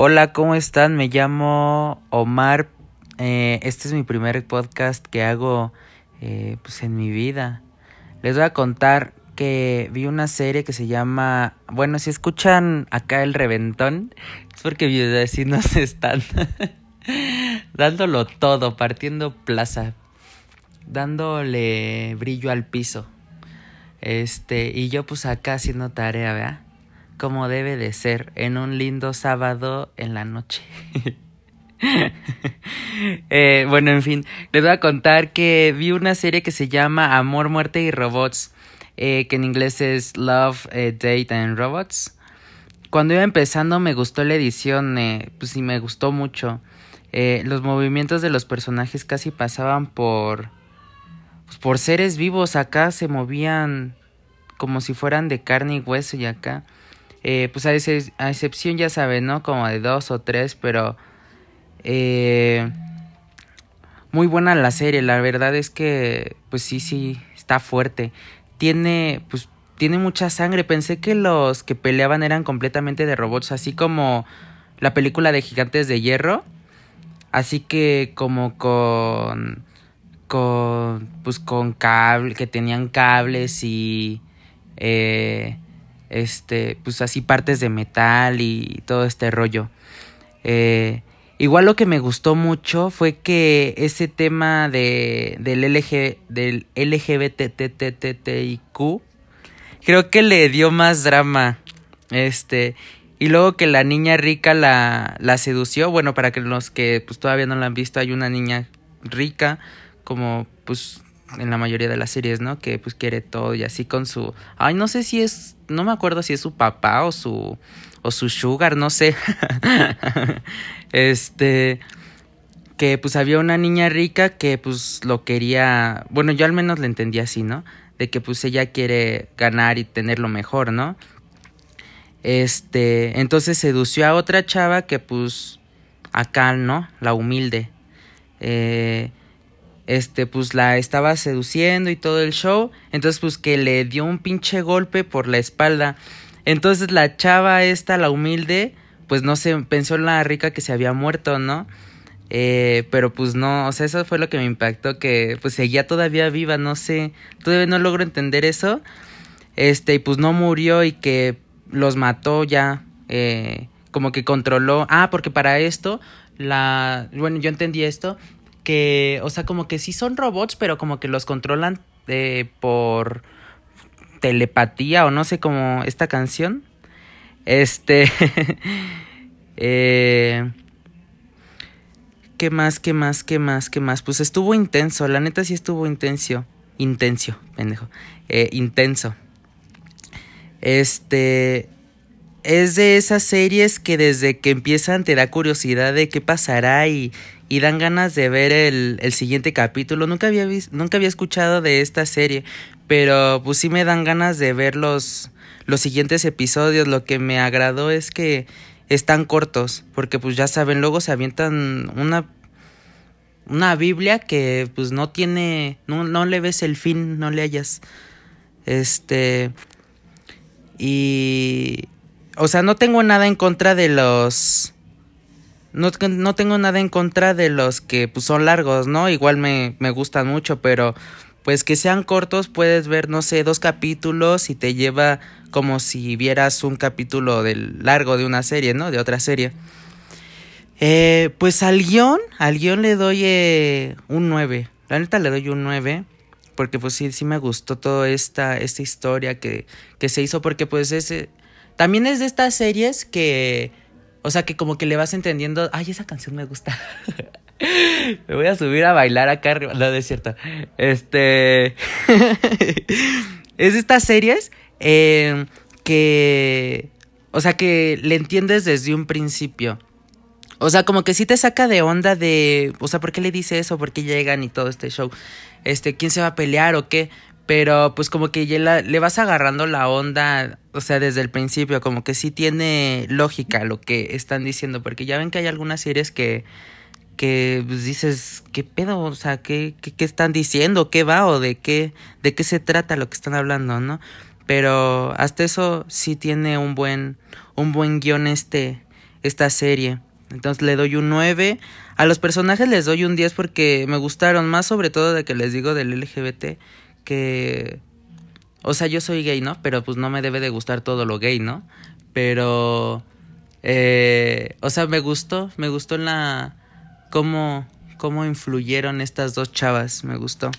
Hola, ¿cómo están? Me llamo Omar. Eh, este es mi primer podcast que hago eh, pues en mi vida. Les voy a contar que vi una serie que se llama... Bueno, si escuchan acá el reventón, es porque mis vecinos están dándolo todo, partiendo plaza, dándole brillo al piso. Este, y yo pues acá haciendo tarea, ¿verdad? Como debe de ser, en un lindo sábado en la noche. eh, bueno, en fin, les voy a contar que vi una serie que se llama Amor, Muerte y Robots, eh, que en inglés es Love, eh, Date and Robots. Cuando iba empezando me gustó la edición, pues sí me gustó mucho. Los movimientos de los personajes casi pasaban por pues por seres vivos acá se movían como si fueran de carne y hueso y acá eh, pues a, excepción ya saben no como de dos o tres pero eh, muy buena la serie. La verdad es que pues sí sí está fuerte. Tiene pues tiene mucha sangre. Pensé que los que peleaban eran completamente de robots así como la película de gigantes de hierro. Así que como con con pues con cable que tenían cables y eh, este pues así partes de metal y todo este rollo eh, igual lo que me gustó mucho fue que ese tema de del LG del LGBTTTIQ creo que le dio más drama este y luego que la niña rica la, la sedució bueno para que los que pues todavía no la han visto hay una niña rica como pues en la mayoría de las series, ¿no? Que pues quiere todo y así con su... Ay, no sé si es... No me acuerdo si es su papá o su... O su sugar, no sé. este... Que pues había una niña rica que pues lo quería... Bueno, yo al menos le entendí así, ¿no? De que pues ella quiere ganar y tener lo mejor, ¿no? Este... Entonces sedució a otra chava que pues... Acá, ¿no? La humilde. Eh este pues la estaba seduciendo y todo el show, entonces pues que le dio un pinche golpe por la espalda. Entonces la chava esta, la humilde, pues no se pensó en la rica que se había muerto, ¿no? Eh, pero pues no, o sea, eso fue lo que me impactó, que pues seguía todavía viva, no sé, todavía no logro entender eso. Este, y pues no murió y que los mató ya, eh, como que controló. Ah, porque para esto, la, bueno, yo entendí esto, que, o sea, como que sí son robots, pero como que los controlan eh, por telepatía o no sé, como esta canción. Este... eh, ¿Qué más, qué más, qué más, qué más? Pues estuvo intenso, la neta sí estuvo intenso. Intenso, pendejo. Eh, intenso. Este es de esas series que desde que empiezan te da curiosidad de qué pasará y, y dan ganas de ver el, el siguiente capítulo. Nunca había, nunca había escuchado de esta serie, pero pues sí me dan ganas de ver los, los siguientes episodios. Lo que me agradó es que están cortos, porque pues ya saben, luego se avientan una una Biblia que pues no tiene no, no le ves el fin, no le hayas este y o sea, no tengo nada en contra de los no, no tengo nada en contra de los que pues, son largos, ¿no? Igual me, me gustan mucho, pero pues que sean cortos puedes ver, no sé, dos capítulos y te lleva como si vieras un capítulo del largo de una serie, ¿no? De otra serie. Eh, pues al guion, al guion le doy eh, un 9. La neta le doy un 9. Porque pues sí, sí me gustó toda esta, esta historia que, que se hizo. Porque pues ese... También es de estas series que o sea que como que le vas entendiendo, ay, esa canción me gusta. me voy a subir a bailar acá arriba. No, es cierto. Este. es de estas series eh, que. O sea que le entiendes desde un principio. O sea, como que sí te saca de onda de. O sea, ¿por qué le dice eso? ¿Por qué llegan y todo este show? Este, ¿quién se va a pelear o qué? Pero pues como que ya le vas agarrando la onda, o sea, desde el principio, como que sí tiene lógica lo que están diciendo, porque ya ven que hay algunas series que, que pues, dices, ¿qué pedo? O sea, ¿qué, ¿qué, qué, están diciendo? ¿Qué va? ¿O de qué, de qué se trata lo que están hablando, no? Pero hasta eso sí tiene un buen, un buen guion este, esta serie. Entonces le doy un 9. A los personajes les doy un 10 porque me gustaron más sobre todo de que les digo del LGBT que... O sea, yo soy gay, ¿no? Pero pues no me debe de gustar todo lo gay, ¿no? Pero... Eh, o sea, me gustó, me gustó la... cómo, cómo influyeron estas dos chavas, me gustó.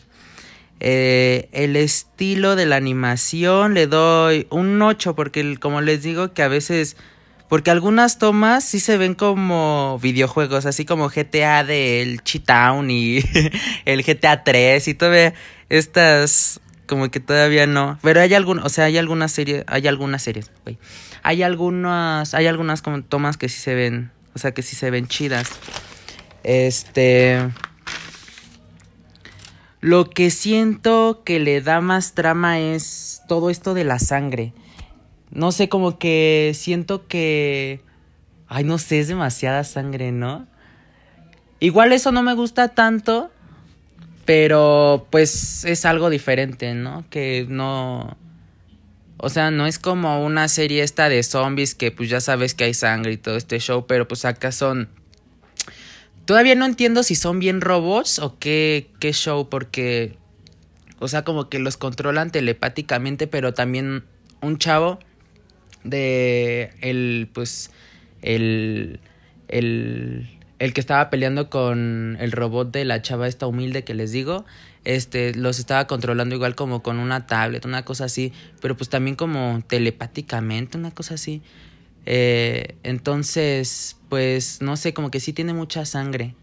Eh, el estilo de la animación le doy un 8 porque como les digo que a veces porque algunas tomas sí se ven como videojuegos, así como GTA del Cheatown y el GTA 3 y todavía estas como que todavía no. Pero hay algunas, o sea, hay algunas series, hay algunas series, güey. Hay algunas, hay algunas tomas que sí se ven, o sea, que sí se ven chidas. Este lo que siento que le da más trama es todo esto de la sangre. No sé, como que siento que... Ay, no sé, es demasiada sangre, ¿no? Igual eso no me gusta tanto, pero pues es algo diferente, ¿no? Que no... O sea, no es como una serie esta de zombies que pues ya sabes que hay sangre y todo este show, pero pues acá son... Todavía no entiendo si son bien robots o qué, qué show, porque... O sea, como que los controlan telepáticamente, pero también un chavo de el pues el el el que estaba peleando con el robot de la chava esta humilde que les digo, este, los estaba controlando igual como con una tablet, una cosa así, pero pues también como telepáticamente, una cosa así. Eh, entonces, pues no sé, como que sí tiene mucha sangre.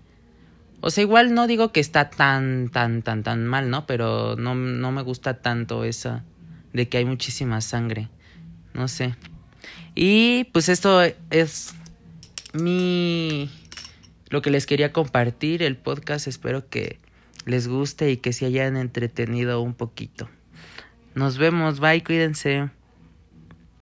O sea, igual no digo que está tan, tan, tan, tan mal, ¿no? Pero no, no me gusta tanto esa de que hay muchísima sangre. No sé. Y pues esto es mi... lo que les quería compartir, el podcast. Espero que les guste y que se hayan entretenido un poquito. Nos vemos, bye, cuídense.